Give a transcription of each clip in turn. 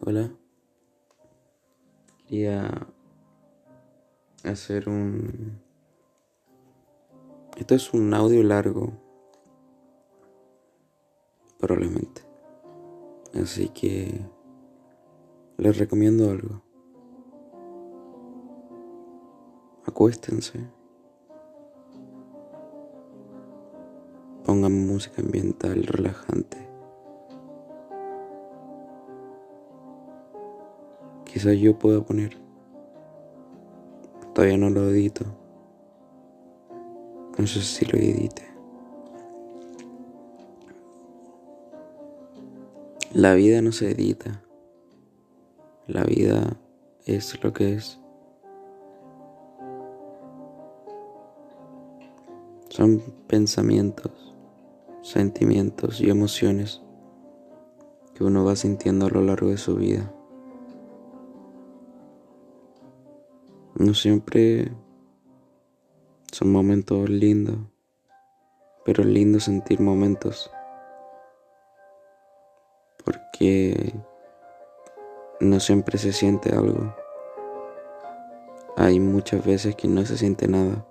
Hola. Quería hacer un... Esto es un audio largo. Probablemente. Así que les recomiendo algo. Acuéstense. Pongan música ambiental relajante. Quizás yo pueda poner. Todavía no lo edito. No sé si lo edite. La vida no se edita. La vida es lo que es. Son pensamientos, sentimientos y emociones que uno va sintiendo a lo largo de su vida. No siempre son momentos lindos, pero es lindo sentir momentos porque no siempre se siente algo. Hay muchas veces que no se siente nada,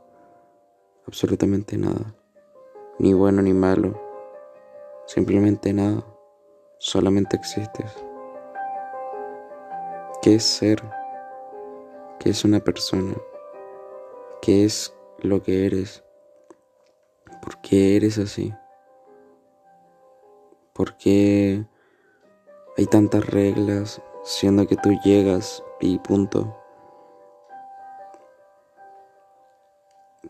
absolutamente nada, ni bueno ni malo, simplemente nada, solamente existes. ¿Qué es ser? Qué es una persona, qué es lo que eres, por qué eres así, por qué hay tantas reglas siendo que tú llegas y punto.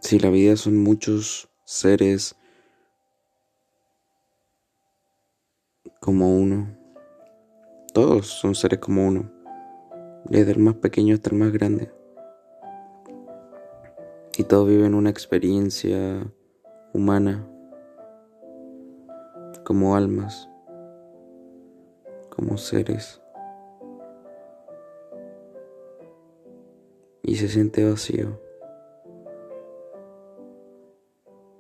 Si la vida son muchos seres como uno, todos son seres como uno desde el más pequeño hasta el más grande. Y todos viven una experiencia humana como almas, como seres. Y se siente vacío.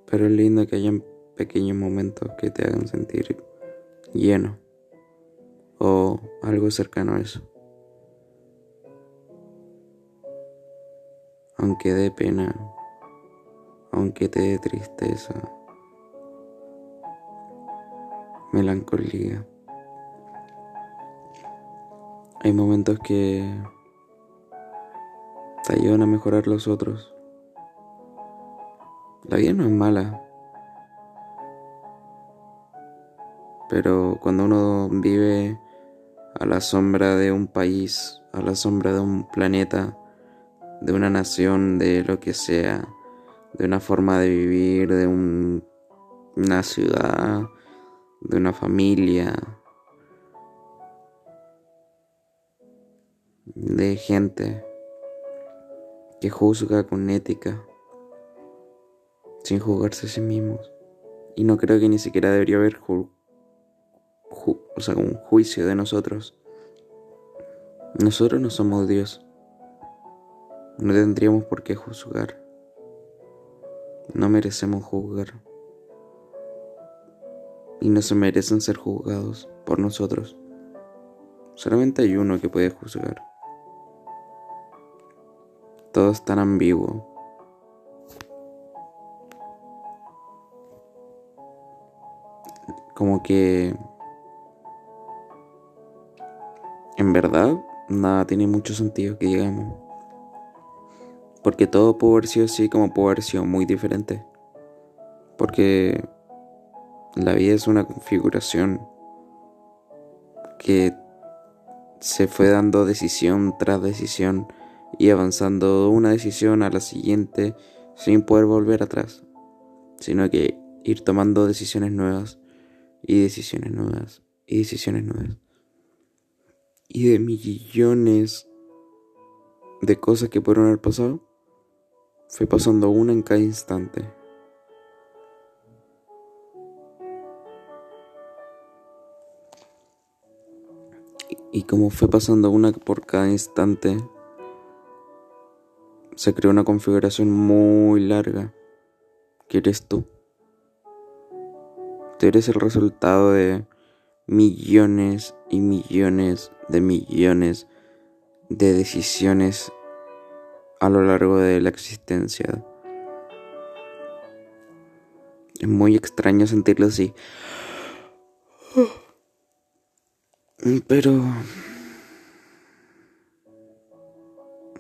Pero es lindo que hayan pequeños momentos que te hagan sentir lleno o algo cercano a eso. Aunque dé pena, aunque te dé tristeza, melancolía. Hay momentos que te ayudan a mejorar los otros. La vida no es mala, pero cuando uno vive a la sombra de un país, a la sombra de un planeta, de una nación, de lo que sea, de una forma de vivir, de una ciudad, de una familia, de gente que juzga con ética, sin juzgarse a sí mismos. Y no creo que ni siquiera debería haber un juicio de nosotros. Nosotros no somos Dios. No tendríamos por qué juzgar. No merecemos juzgar. Y no se merecen ser juzgados por nosotros. Solamente hay uno que puede juzgar. Todo es tan ambiguo. Como que... En verdad, nada tiene mucho sentido que digamos. Porque todo pudo haber sido así como pudo haber sido muy diferente. Porque la vida es una configuración que se fue dando decisión tras decisión y avanzando una decisión a la siguiente sin poder volver atrás, sino que ir tomando decisiones nuevas y decisiones nuevas y decisiones nuevas. Y de millones de cosas que pudieron haber pasado, fue pasando una en cada instante. Y como fue pasando una por cada instante, se creó una configuración muy larga, que eres tú. Tú eres el resultado de millones y millones de millones de decisiones a lo largo de la existencia. Es muy extraño sentirlo así. Pero...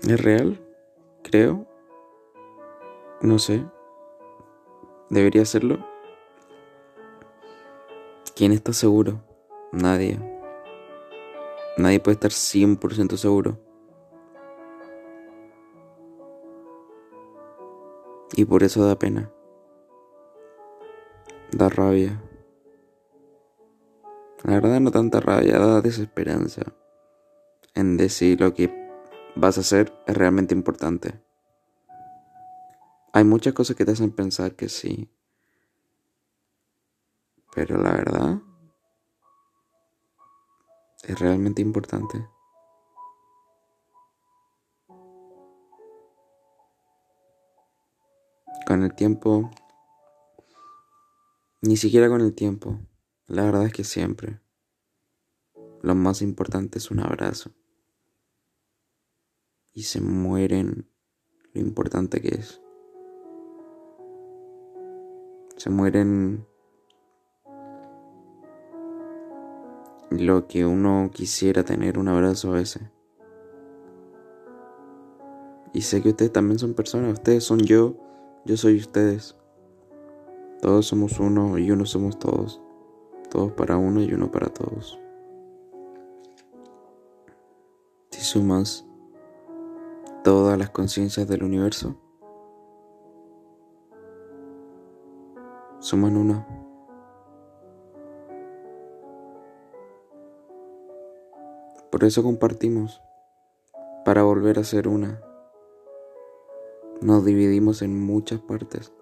¿Es real? Creo. No sé. ¿Debería serlo? ¿Quién está seguro? Nadie. Nadie puede estar 100% seguro. Y por eso da pena. Da rabia. La verdad no tanta rabia, da desesperanza en decir lo que vas a hacer es realmente importante. Hay muchas cosas que te hacen pensar que sí. Pero la verdad es realmente importante. Con el tiempo, ni siquiera con el tiempo, la verdad es que siempre. Lo más importante es un abrazo. Y se mueren lo importante que es. Se mueren lo que uno quisiera tener un abrazo a veces. Y sé que ustedes también son personas, ustedes son yo, yo soy ustedes. Todos somos uno y uno somos todos. Todos para uno y uno para todos. Si sumas todas las conciencias del universo, suman uno. Por eso compartimos, para volver a ser una. Nos dividimos en muchas partes,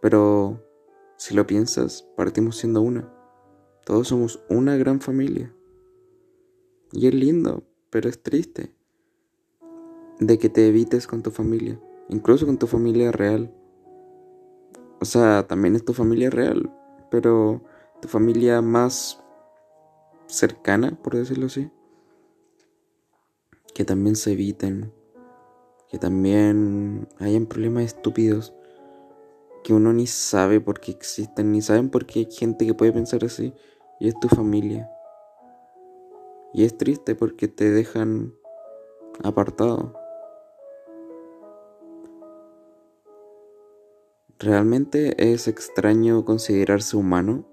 pero si lo piensas, partimos siendo una. Todos somos una gran familia. Y es lindo, pero es triste de que te evites con tu familia, incluso con tu familia real. O sea, también es tu familia real, pero tu familia más cercana, por decirlo así. Que también se eviten, que también hayan problemas estúpidos que uno ni sabe por qué existen, ni saben por qué hay gente que puede pensar así, y es tu familia. Y es triste porque te dejan apartado. ¿Realmente es extraño considerarse humano?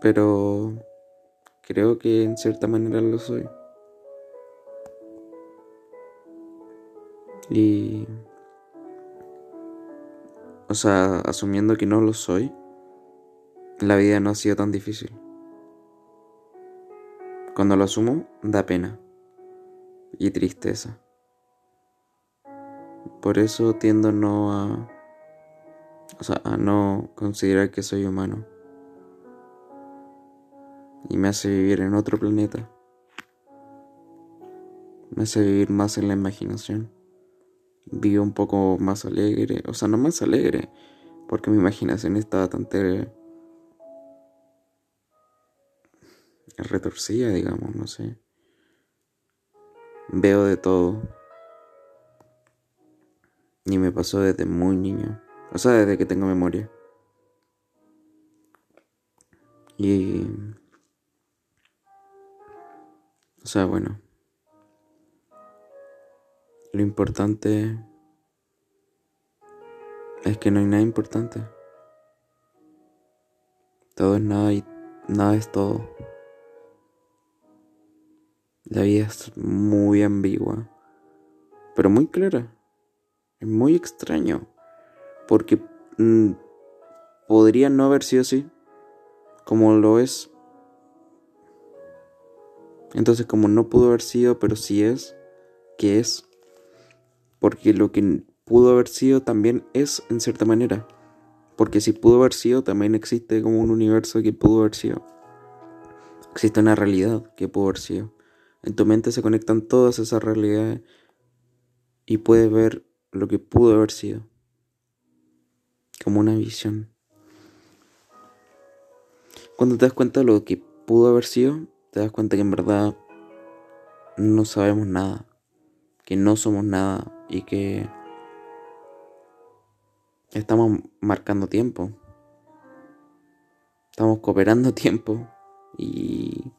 Pero creo que en cierta manera lo soy. Y... O sea, asumiendo que no lo soy, la vida no ha sido tan difícil. Cuando lo asumo, da pena y tristeza. Por eso tiendo no a... O sea, a no considerar que soy humano. Y me hace vivir en otro planeta. Me hace vivir más en la imaginación vivo un poco más alegre, o sea, no más alegre, porque mi imaginación está bastante retorcida, digamos, no sé. Veo de todo. Y me pasó desde muy niño, o sea, desde que tengo memoria. Y... O sea, bueno. Lo importante es que no hay nada importante. Todo es nada y nada es todo. La vida es muy ambigua, pero muy clara. Es muy extraño, porque mm, podría no haber sido así, como lo es. Entonces, como no pudo haber sido, pero sí es, ¿qué es? Porque lo que pudo haber sido también es en cierta manera. Porque si pudo haber sido, también existe como un universo que pudo haber sido. Existe una realidad que pudo haber sido. En tu mente se conectan todas esas realidades y puedes ver lo que pudo haber sido. Como una visión. Cuando te das cuenta de lo que pudo haber sido, te das cuenta que en verdad no sabemos nada, que no somos nada y que estamos marcando tiempo, estamos cooperando tiempo y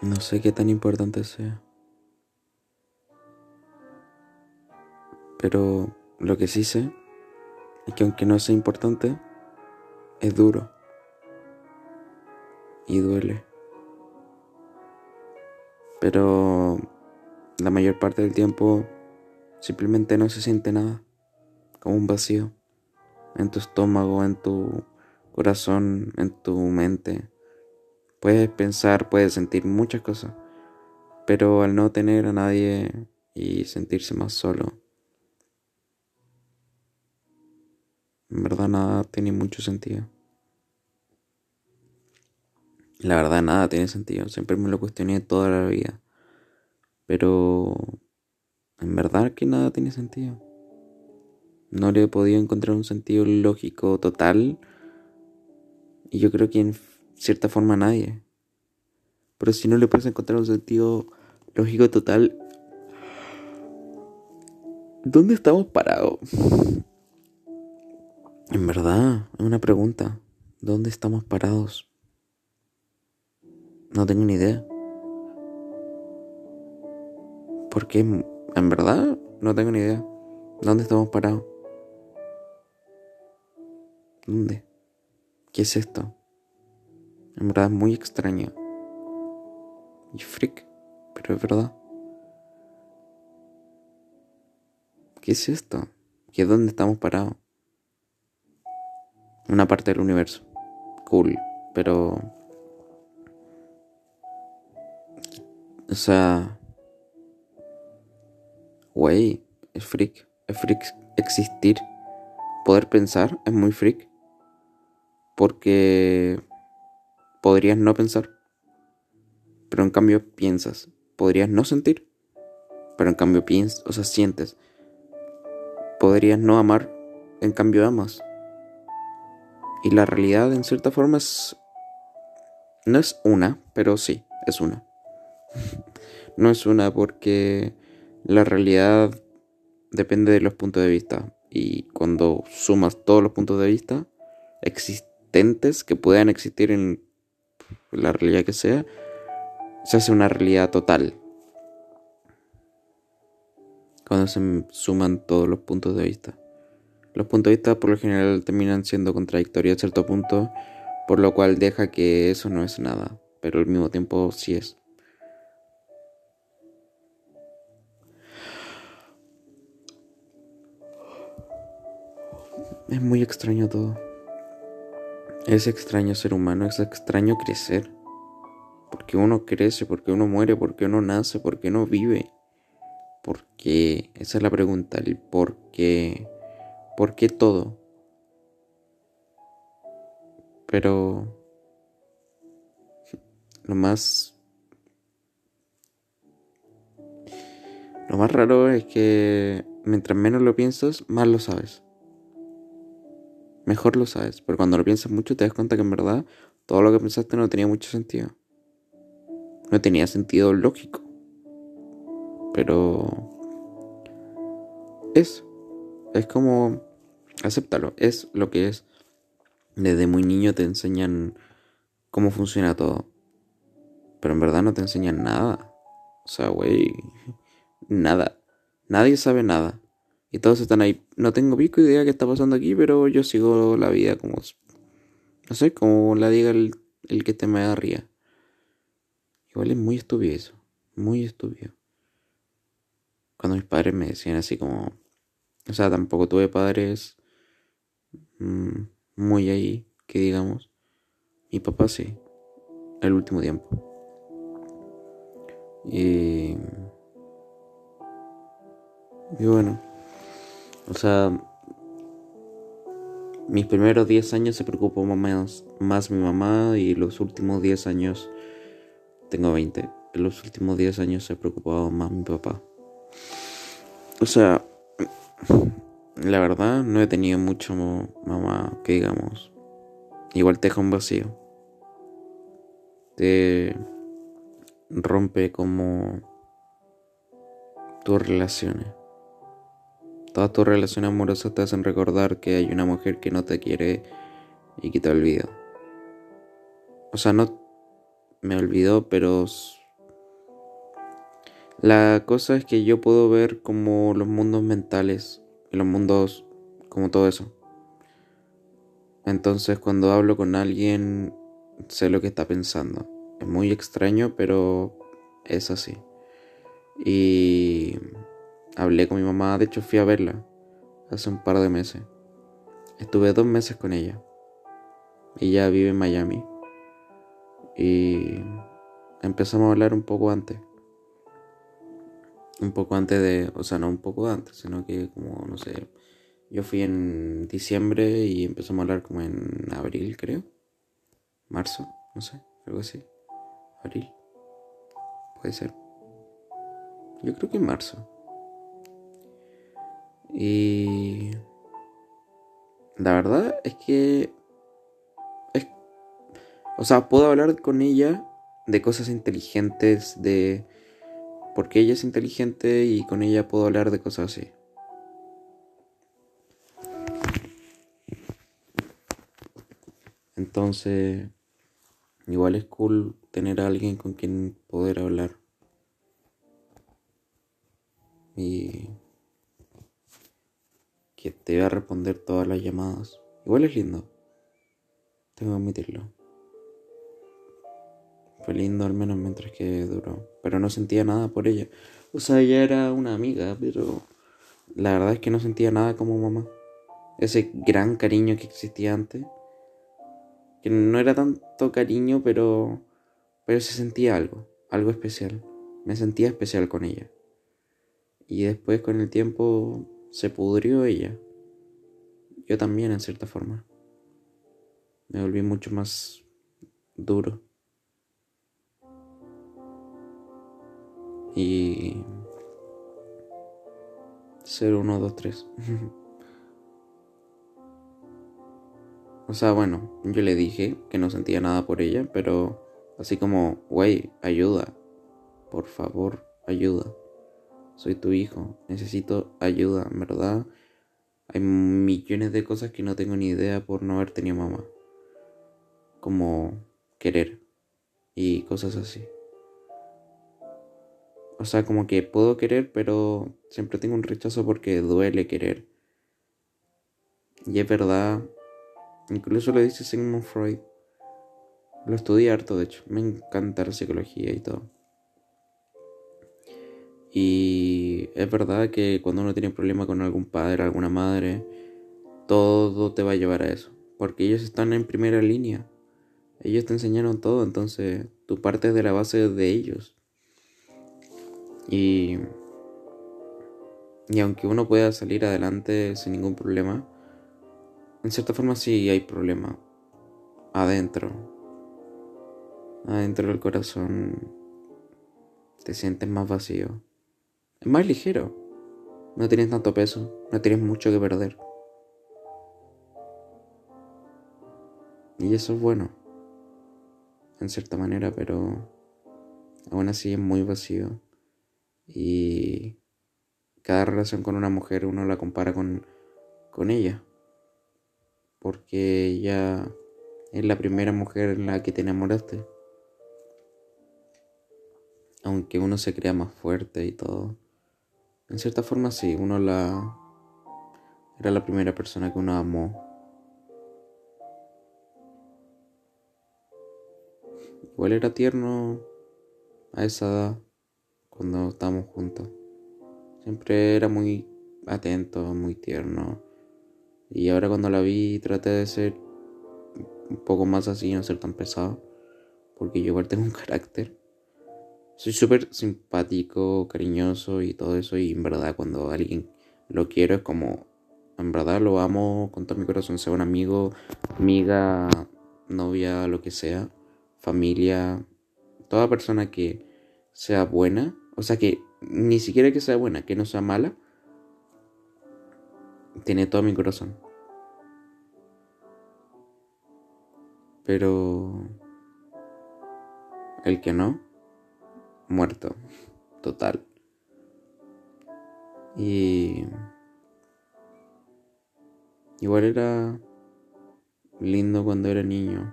No sé qué tan importante sea. Pero lo que sí sé es que aunque no sea importante, es duro. Y duele. Pero la mayor parte del tiempo simplemente no se siente nada. Como un vacío. En tu estómago, en tu corazón, en tu mente. Puedes pensar, puedes sentir muchas cosas, pero al no tener a nadie y sentirse más solo, en verdad nada tiene mucho sentido. La verdad nada tiene sentido, siempre me lo cuestioné toda la vida, pero en verdad que nada tiene sentido. No le he podido encontrar un sentido lógico total y yo creo que en cierta forma nadie. Pero si no le puedes encontrar un sentido lógico total, ¿dónde estamos parados? En verdad, es una pregunta. ¿Dónde estamos parados? No tengo ni idea. Porque, en verdad, no tengo ni idea. ¿Dónde estamos parados? ¿Dónde? ¿Qué es esto? En verdad es muy extraño. Y freak, pero es verdad. ¿Qué es esto? ¿Qué es dónde estamos parados? Una parte del universo. Cool, pero... O sea... Wey, es freak. Es freak existir. Poder pensar es muy freak. Porque podrías no pensar, pero en cambio piensas. Podrías no sentir, pero en cambio piensas, o sea, sientes. Podrías no amar, en cambio amas. Y la realidad en cierta forma es... No es una, pero sí, es una. no es una porque la realidad depende de los puntos de vista. Y cuando sumas todos los puntos de vista existentes que puedan existir en la realidad que sea, se hace una realidad total. Cuando se suman todos los puntos de vista. Los puntos de vista por lo general terminan siendo contradictorios a cierto punto, por lo cual deja que eso no es nada, pero al mismo tiempo sí es. Es muy extraño todo. Es extraño ser humano, es extraño crecer. Porque uno crece, porque uno muere, porque uno nace, porque uno vive. ¿Por qué? Esa es la pregunta, el por qué. ¿Por qué todo? Pero lo más lo más raro es que mientras menos lo piensas, más lo sabes mejor lo sabes. Pero cuando lo piensas mucho te das cuenta que en verdad todo lo que pensaste no tenía mucho sentido. No tenía sentido lógico. Pero... Es. Es como... Acéptalo. Es lo que es. Desde muy niño te enseñan cómo funciona todo. Pero en verdad no te enseñan nada. O sea, güey. Nada. Nadie sabe nada. Y todos están ahí. No tengo pico idea qué está pasando aquí, pero yo sigo la vida como. No sé, como la diga el, el que te me arriba. Igual es muy estúpido eso. Muy estúpido. Cuando mis padres me decían así como. O sea, tampoco tuve padres. Mmm, muy ahí, que digamos. Mi papá sí. El último tiempo. Y. Y bueno. O sea, mis primeros 10 años se preocupó más, más mi mamá y los últimos 10 años, tengo 20, en los últimos 10 años se ha preocupado más mi papá. O sea, la verdad no he tenido mucho mamá que digamos. Igual te deja un vacío. Te rompe como tus relaciones. Todas tus relaciones amorosas te hacen recordar que hay una mujer que no te quiere y que te olvida. O sea, no me olvidó, pero la cosa es que yo puedo ver como los mundos mentales y los mundos como todo eso. Entonces cuando hablo con alguien sé lo que está pensando. Es muy extraño, pero es así. Y hablé con mi mamá, de hecho fui a verla hace un par de meses. Estuve dos meses con ella. Ella vive en Miami. Y empezamos a hablar un poco antes. Un poco antes de, o sea, no un poco antes, sino que como, no sé, yo fui en diciembre y empezamos a hablar como en abril, creo. Marzo, no sé, algo así. Abril. Puede ser. Yo creo que en marzo. Y... La verdad es que o sea, puedo hablar con ella de cosas inteligentes, de... Porque ella es inteligente y con ella puedo hablar de cosas así. Entonces, igual es cool tener a alguien con quien poder hablar. Y que te va a responder todas las llamadas. Igual es lindo. Tengo que admitirlo. Fue lindo al menos mientras que duró. Pero no sentía nada por ella. O sea, ella era una amiga, pero la verdad es que no sentía nada como mamá. Ese gran cariño que existía antes. Que no era tanto cariño, pero, pero se sentía algo, algo especial. Me sentía especial con ella. Y después con el tiempo se pudrió ella. Yo también en cierta forma. Me volví mucho más duro. Y 0, 1, 2, 3. o sea, bueno, yo le dije que no sentía nada por ella, pero así como, güey, ayuda. Por favor, ayuda. Soy tu hijo, necesito ayuda, ¿verdad? Hay millones de cosas que no tengo ni idea por no haber tenido mamá. Como querer y cosas así. O sea, como que puedo querer, pero siempre tengo un rechazo porque duele querer. Y es verdad, incluso lo dice Sigmund Freud. Lo estudié harto, de hecho. Me encanta la psicología y todo. Y es verdad que cuando uno tiene problema con algún padre, alguna madre, todo te va a llevar a eso. Porque ellos están en primera línea. Ellos te enseñaron todo, entonces tu parte de la base de ellos. Y, y aunque uno pueda salir adelante sin ningún problema, en cierta forma sí hay problema adentro. Adentro del corazón te sientes más vacío. Es más ligero. No tienes tanto peso, no tienes mucho que perder. Y eso es bueno, en cierta manera, pero aún así es muy vacío. Y cada relación con una mujer uno la compara con, con ella. Porque ella es la primera mujer en la que te enamoraste. Aunque uno se crea más fuerte y todo. En cierta forma sí, uno la... Era la primera persona que uno amó. Igual era tierno a esa edad cuando estábamos juntos. Siempre era muy atento, muy tierno. Y ahora cuando la vi traté de ser un poco más así, no ser tan pesado. Porque yo igual tengo un carácter. Soy súper simpático, cariñoso y todo eso. Y en verdad cuando alguien lo quiero es como... En verdad lo amo con todo mi corazón. Sea un amigo, amiga, novia, lo que sea. Familia. Toda persona que sea buena, o sea que ni siquiera que sea buena, que no sea mala, tiene todo mi corazón. Pero el que no, muerto, total. Y igual era lindo cuando era niño.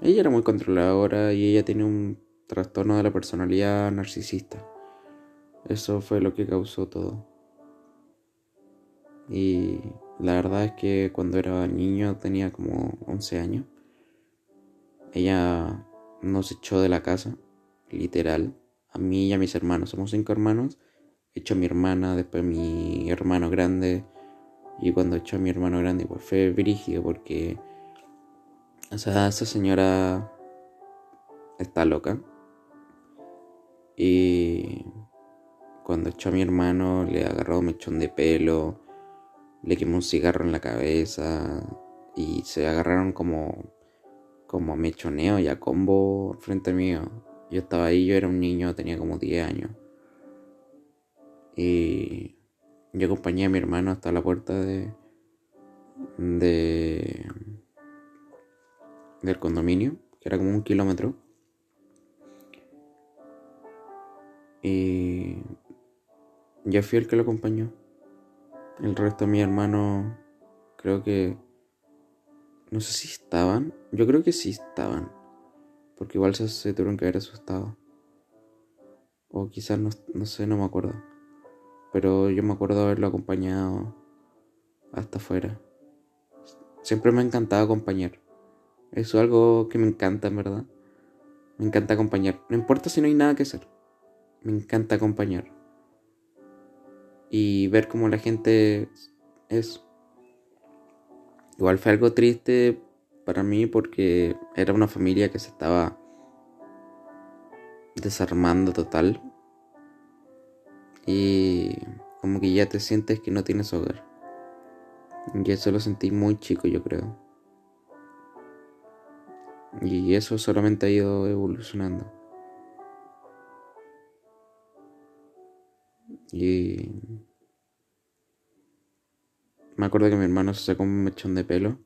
Ella era muy controladora y ella tenía un trastorno de la personalidad narcisista. Eso fue lo que causó todo. Y la verdad es que cuando era niño, tenía como 11 años, ella nos echó de la casa, literal, a mí y a mis hermanos. Somos cinco hermanos. Echó a mi hermana, después mi hermano grande. Y cuando echó a mi hermano grande, pues fue brígido porque, o sea, esa señora está loca. Y cuando echó a mi hermano, le agarró un mechón de pelo, le quemó un cigarro en la cabeza y se agarraron como, como mechoneo y a combo frente mío. Yo estaba ahí, yo era un niño, tenía como 10 años. Y yo acompañé a mi hermano hasta la puerta de, de del condominio, que era como un kilómetro. Y yo fui el que lo acompañó. El resto de mi hermano creo que... No sé si estaban. Yo creo que sí estaban. Porque igual se, tuvieron que haber asustado. O quizás no, no sé, no me acuerdo. Pero yo me acuerdo haberlo acompañado hasta afuera. Siempre me ha encantado acompañar. Eso es algo que me encanta, en verdad. Me encanta acompañar. No importa si no hay nada que hacer me encanta acompañar y ver cómo la gente es. Igual fue algo triste para mí porque era una familia que se estaba desarmando total y como que ya te sientes que no tienes hogar. Y eso lo sentí muy chico, yo creo. Y eso solamente ha ido evolucionando. Y me acuerdo que mi hermano se sacó un mechón de pelo.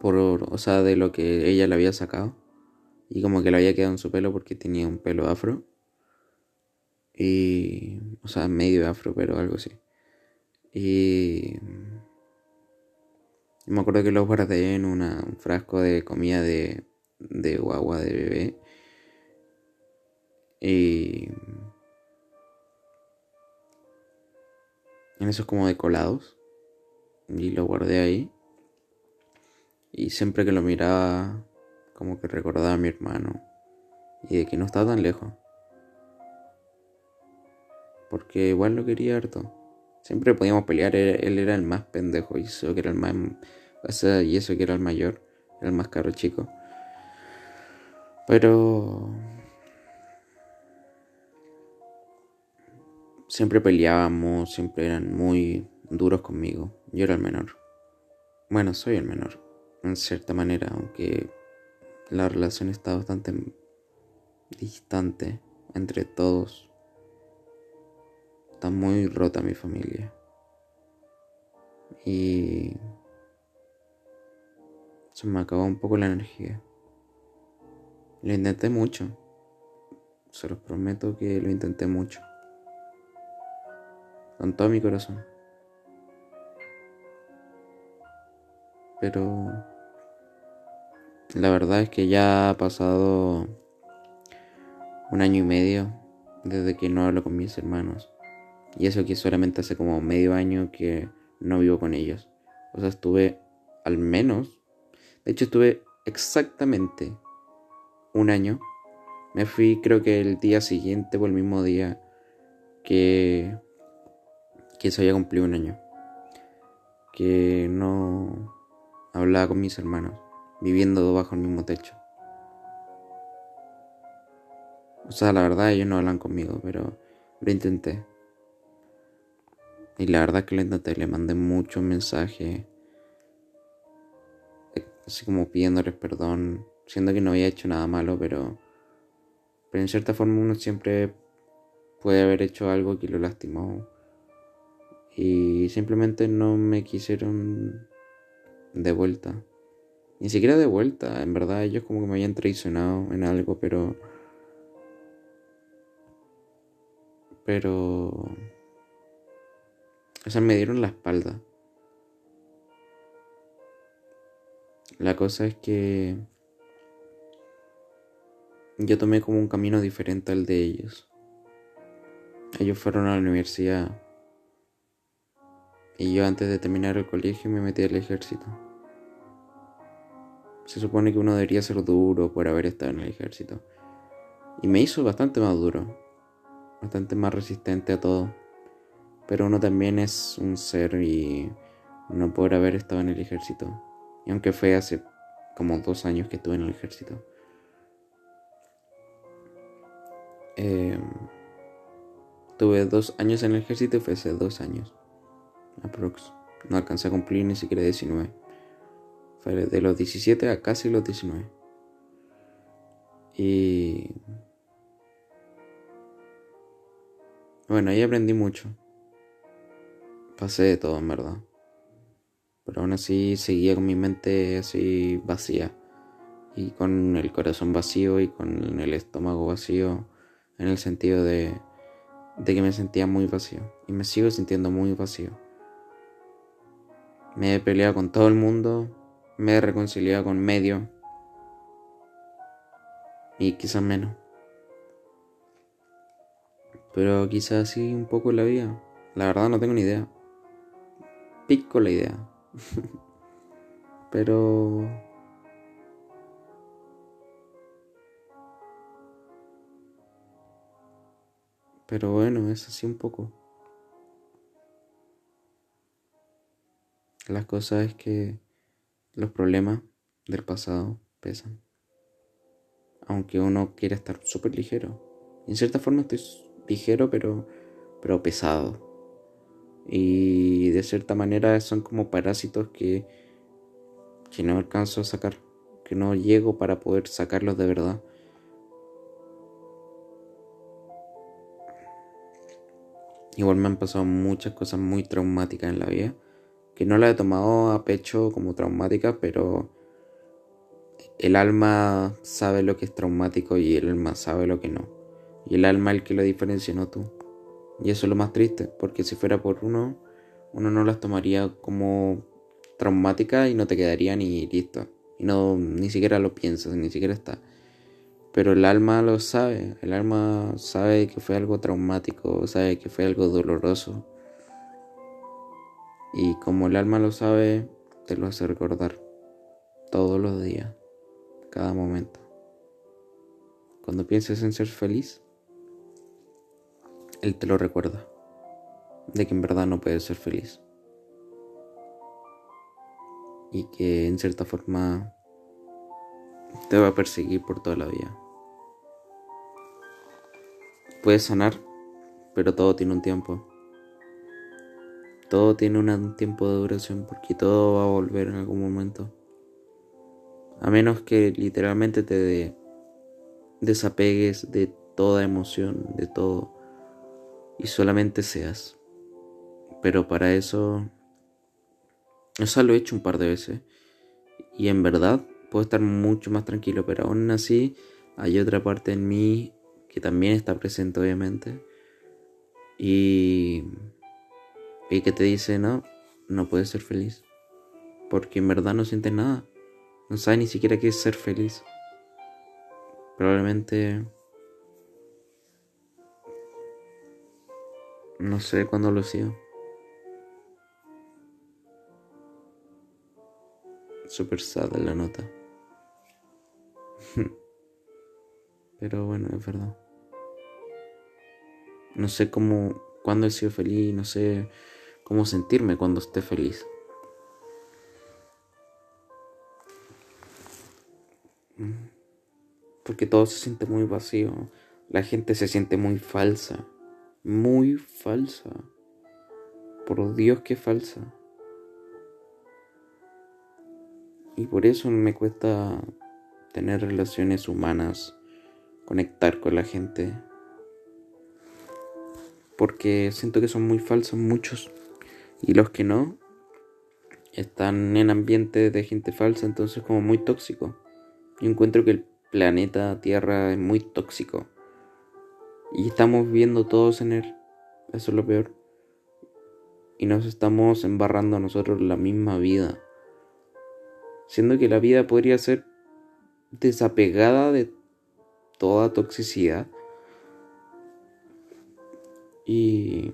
Por, o sea, de lo que ella le había sacado. Y como que le había quedado en su pelo porque tenía un pelo afro. Y, o sea, medio afro, pero algo así. Y, me acuerdo que lo guardé en un frasco de comida de, de guagua de bebé. Y en esos como decolados y lo guardé ahí y siempre que lo miraba como que recordaba a mi hermano y de que no estaba tan lejos. Porque igual lo quería harto. Siempre podíamos pelear él era el más pendejo y eso que era el más y eso que era el mayor era el más caro chico. Pero Siempre peleábamos, siempre eran muy duros conmigo. Yo era el menor. Bueno, soy el menor, en cierta manera, aunque la relación está bastante distante entre todos. Está muy rota mi familia. Y se me acabó un poco la energía. Lo intenté mucho. Se los prometo que lo intenté mucho con todo mi corazón. Pero la verdad es que ya ha pasado un año y medio desde que no hablo con mis hermanos. Y eso que solamente hace como medio año que no vivo con ellos. O sea, estuve al menos, de hecho estuve exactamente un año. Me fui creo que el día siguiente o el mismo día que que se había cumplido un año. Que no hablaba con mis hermanos, viviendo bajo el mismo techo. O sea, la verdad ellos no hablan conmigo, pero lo intenté. Y la verdad que lo intenté, le mandé muchos mensajes. Así como pidiéndoles perdón, siendo que no había hecho nada malo, pero Pero en cierta forma uno siempre puede haber hecho algo que lo lastimó. Y simplemente no me quisieron de vuelta. Ni siquiera de vuelta, en verdad ellos como que me habían traicionado en algo, pero... Pero... O sea, me dieron la espalda. La cosa es que yo tomé como un camino diferente al de ellos. Ellos fueron a la universidad y yo antes de terminar el colegio me metí al ejército. Se supone que uno debería ser duro por haber estado en el ejército. Y me hizo bastante más duro, bastante más resistente a todo. Pero uno también es un ser y no por haber estado en el ejército. Y aunque fue hace como dos años que estuve en el ejército. Em, tuve dos años en el ejército y fue hace dos años. Aprox. No alcancé a cumplir ni siquiera 19. Fue de los 17 a casi los 19. Y... Bueno, ahí aprendí mucho. Pasé de todo, en verdad. Pero aún así seguía con mi mente así vacía. Y con el corazón vacío y con el estómago vacío. En el sentido de, de que me sentía muy vacío. Y me sigo sintiendo muy vacío. Me he peleado con todo el mundo, me he reconciliado con medio y quizás menos. Pero quizás sí un poco la vida. La verdad no tengo ni idea. Pico la idea. Pero... Pero bueno, es así un poco. Las cosas es que los problemas del pasado pesan. Aunque uno quiera estar súper ligero. En cierta forma estoy ligero, pero, pero pesado. Y de cierta manera son como parásitos que, que no alcanzo a sacar. Que no llego para poder sacarlos de verdad. Igual me han pasado muchas cosas muy traumáticas en la vida que no la he tomado a pecho como traumática, pero el alma sabe lo que es traumático y el alma sabe lo que no. Y el alma es el que lo diferencia, no tú. Y eso es lo más triste, porque si fuera por uno, uno no las tomaría como traumática y no te quedaría ni listo. Y no, ni siquiera lo piensas, ni siquiera está. Pero el alma lo sabe, el alma sabe que fue algo traumático, sabe que fue algo doloroso y como el alma lo sabe, te lo hace recordar todos los días, cada momento. Cuando pienses en ser feliz, Él te lo recuerda, de que en verdad no puedes ser feliz. Y que en cierta forma te va a perseguir por toda la vida. Puedes sanar, pero todo tiene un tiempo. Todo tiene un tiempo de duración porque todo va a volver en algún momento. A menos que literalmente te desapegues de toda emoción, de todo, y solamente seas. Pero para eso, eso lo he hecho un par de veces. Y en verdad puedo estar mucho más tranquilo, pero aún así hay otra parte en mí que también está presente, obviamente. Y y que te dice, no, no puedes ser feliz. Porque en verdad no sientes nada. No sabes ni siquiera qué es ser feliz. Probablemente... No sé cuándo lo sido. Super sad la nota. Pero bueno, es verdad. No sé cómo, cuándo he sido feliz, no sé cómo sentirme cuando esté feliz. Porque todo se siente muy vacío. La gente se siente muy falsa. Muy falsa. Por Dios que falsa. Y por eso me cuesta tener relaciones humanas conectar con la gente. Porque siento que son muy falsos muchos. Y los que no, están en ambiente de gente falsa, entonces como muy tóxico. Yo encuentro que el planeta Tierra es muy tóxico. Y estamos viendo todos en él. Eso es lo peor. Y nos estamos embarrando a nosotros la misma vida. Siendo que la vida podría ser desapegada de toda toxicidad. Y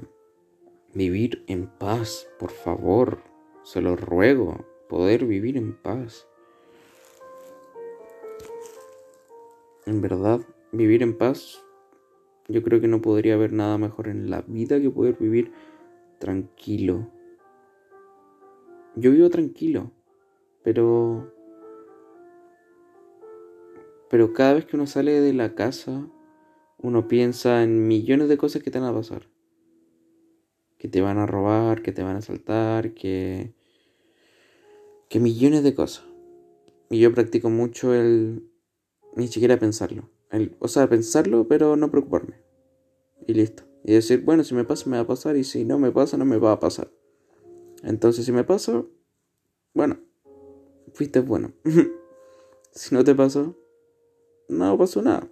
vivir en paz, por favor. Se lo ruego. Poder vivir en paz. En verdad, vivir en paz yo creo que no podría haber nada mejor en la vida que poder vivir tranquilo. Yo vivo tranquilo, pero... Pero cada vez que uno sale de la casa, uno piensa en millones de cosas que te van a pasar. Que te van a robar, que te van a asaltar, que... Que millones de cosas. Y yo practico mucho el... Ni siquiera pensarlo o sea, pensarlo, pero no preocuparme. Y listo. Y decir, bueno, si me pasa, me va a pasar. Y si no me pasa, no me va a pasar. Entonces, si me pasa, bueno, fuiste bueno. si no te pasó, no pasó nada.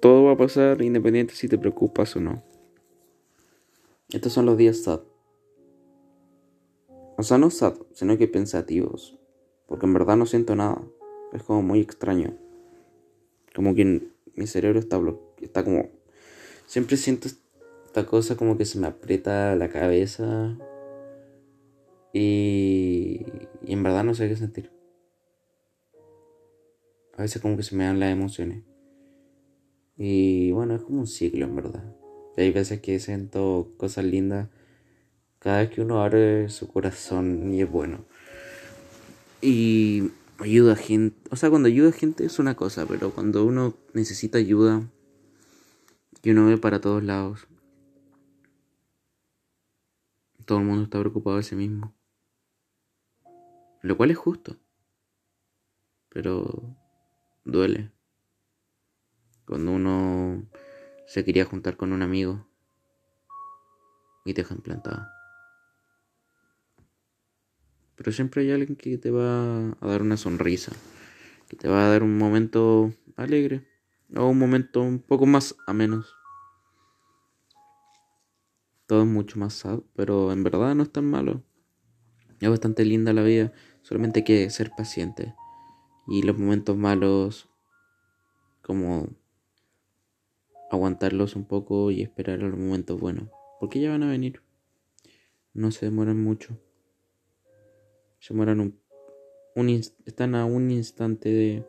Todo va a pasar independiente si te preocupas o no. Estos son los días sad. O sea, no sad, sino que pensativos. Porque en verdad no siento nada. Es como muy extraño. Como que mi cerebro está está como... Siempre siento esta cosa como que se me aprieta la cabeza. Y, y en verdad no sé qué sentir. A veces como que se me dan las emociones. Y bueno, es como un ciclo en verdad. Hay veces que siento cosas lindas cada vez que uno abre su corazón y es bueno. Y ayuda a gente. O sea, cuando ayuda a gente es una cosa, pero cuando uno necesita ayuda y uno ve para todos lados, todo el mundo está preocupado de sí mismo. Lo cual es justo. Pero duele. Cuando uno se quería juntar con un amigo y te dejan plantado. Pero siempre hay alguien que te va a dar una sonrisa, que te va a dar un momento alegre o un momento un poco más a menos. Todo es mucho más sad, pero en verdad no es tan malo. Es bastante linda la vida, solamente hay que ser paciente. Y los momentos malos, como aguantarlos un poco y esperar a los momentos buenos, porque ya van a venir. No se demoran mucho se mueran un, están a un instante de,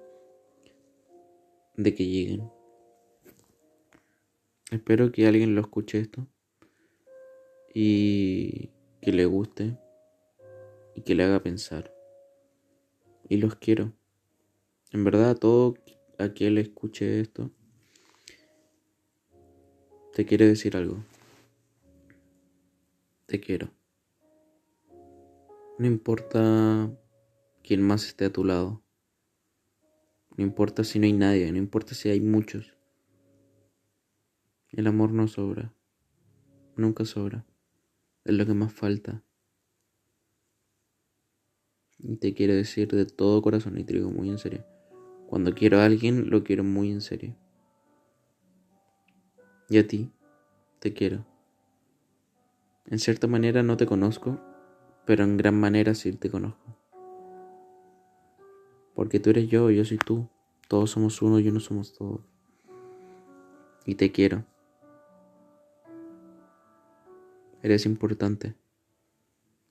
de que lleguen. Espero que alguien lo escuche esto y que le guste y que le haga pensar. Y los quiero. En verdad, todo aquel escuche esto te quiere decir algo. Te quiero. No importa quién más esté a tu lado. No importa si no hay nadie, no importa si hay muchos. El amor no sobra. Nunca sobra. Es lo que más falta. Y te quiero decir de todo corazón y te digo muy en serio. Cuando quiero a alguien, lo quiero muy en serio. Y a ti, te quiero. En cierta manera no te conozco, pero en gran manera sí te conozco. Porque tú eres yo, yo soy tú. Todos somos uno y uno somos todos. Y te quiero. Eres importante.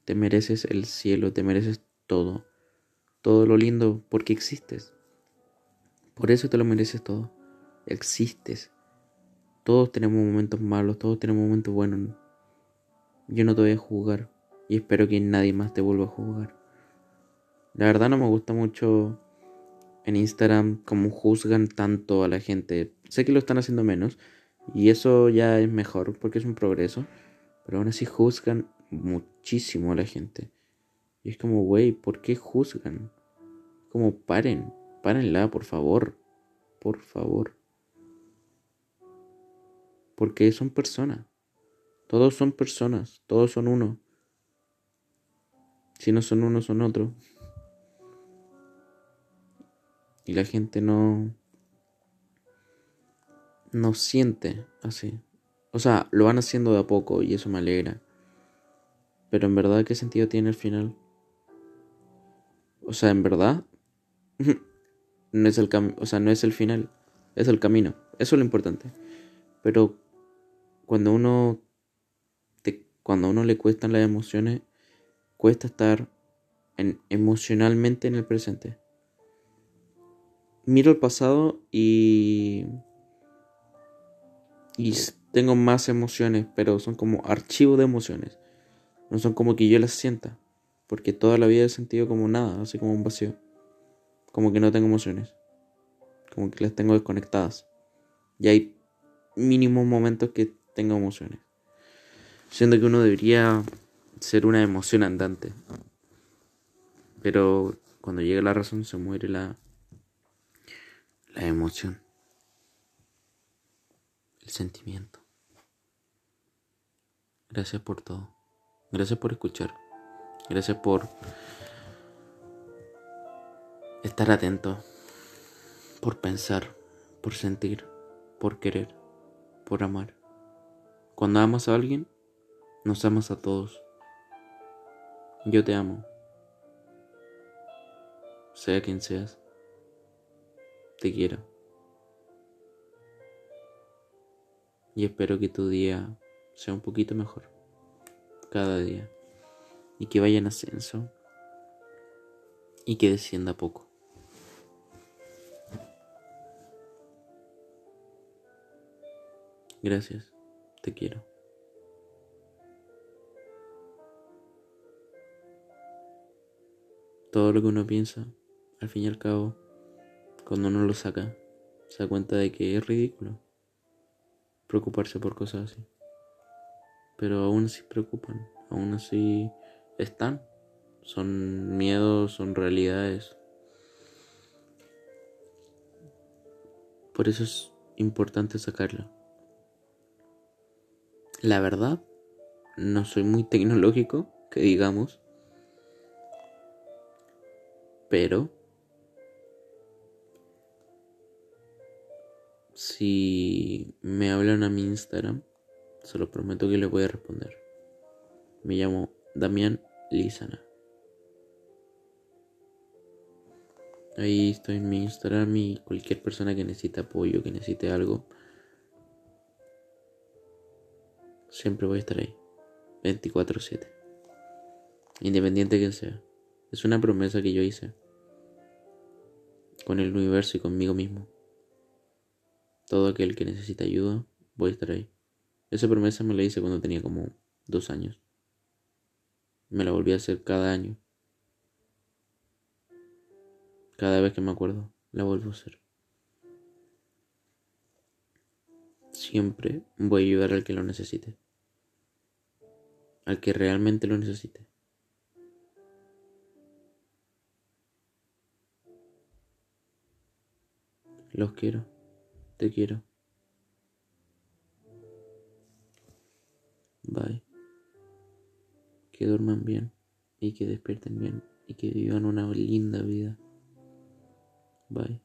Te mereces el cielo, te mereces todo. Todo lo lindo porque existes. Por eso te lo mereces todo. Existes. Todos tenemos momentos malos, todos tenemos momentos buenos. Yo no te voy a juzgar y espero que nadie más te vuelva a jugar. La verdad no me gusta mucho en Instagram cómo juzgan tanto a la gente. Sé que lo están haciendo menos y eso ya es mejor porque es un progreso, pero aún así juzgan muchísimo a la gente. Y es como, güey, ¿por qué juzgan? Como paren, párenla, por favor. por favor. Porque son personas. Todos son personas, todos son uno. Si no son uno, son otro. Y la gente no... No siente así. O sea, lo van haciendo de a poco y eso me alegra. Pero en verdad, ¿qué sentido tiene el final? O sea, en verdad, no es el o sea, no es el final, es el camino. Eso es lo importante. Pero cuando uno cuando uno le cuestan las emociones, cuesta estar en, emocionalmente en el presente. Miro el pasado y y tengo más emociones, pero son como archivos de emociones. No son como que yo las sienta, porque toda la vida he sentido como nada, así como un vacío. Como que no tengo emociones. Como que las tengo desconectadas. Y hay mínimos momentos que tengo emociones. Siendo que uno debería ser una emoción andante. Pero cuando llega la razón se muere la, la emoción. El sentimiento. Gracias por todo. Gracias por escuchar. Gracias por estar atento. Por pensar. Por sentir. Por querer. Por amar. Cuando amas a alguien, nos amas a todos. Yo te amo. Sea quien seas. Te quiero. Y espero que tu día sea un poquito mejor cada día y que vaya en ascenso y que descienda poco. Gracias, te quiero. Todo lo que uno piensa, al fin y al cabo, cuando uno lo saca, se da cuenta de que es ridículo preocuparse por cosas así pero aún así preocupan, aún así están. Son miedos, son realidades. Por eso es importante sacarla. La verdad, no soy muy tecnológico, que digamos. Pero si me hablan a mi Instagram se lo prometo que le voy a responder. Me llamo Damián Lizana. Ahí estoy en mi Instagram y cualquier persona que necesite apoyo, que necesite algo, siempre voy a estar ahí. 24/7. Independiente que sea. Es una promesa que yo hice. Con el universo y conmigo mismo. Todo aquel que necesite ayuda, voy a estar ahí. Esa promesa me la hice cuando tenía como dos años. Me la volví a hacer cada año. Cada vez que me acuerdo, la vuelvo a hacer. Siempre voy a ayudar al que lo necesite. Al que realmente lo necesite. Los quiero. Te quiero. Bye. Que duerman bien y que despierten bien y que vivan una linda vida. Bye.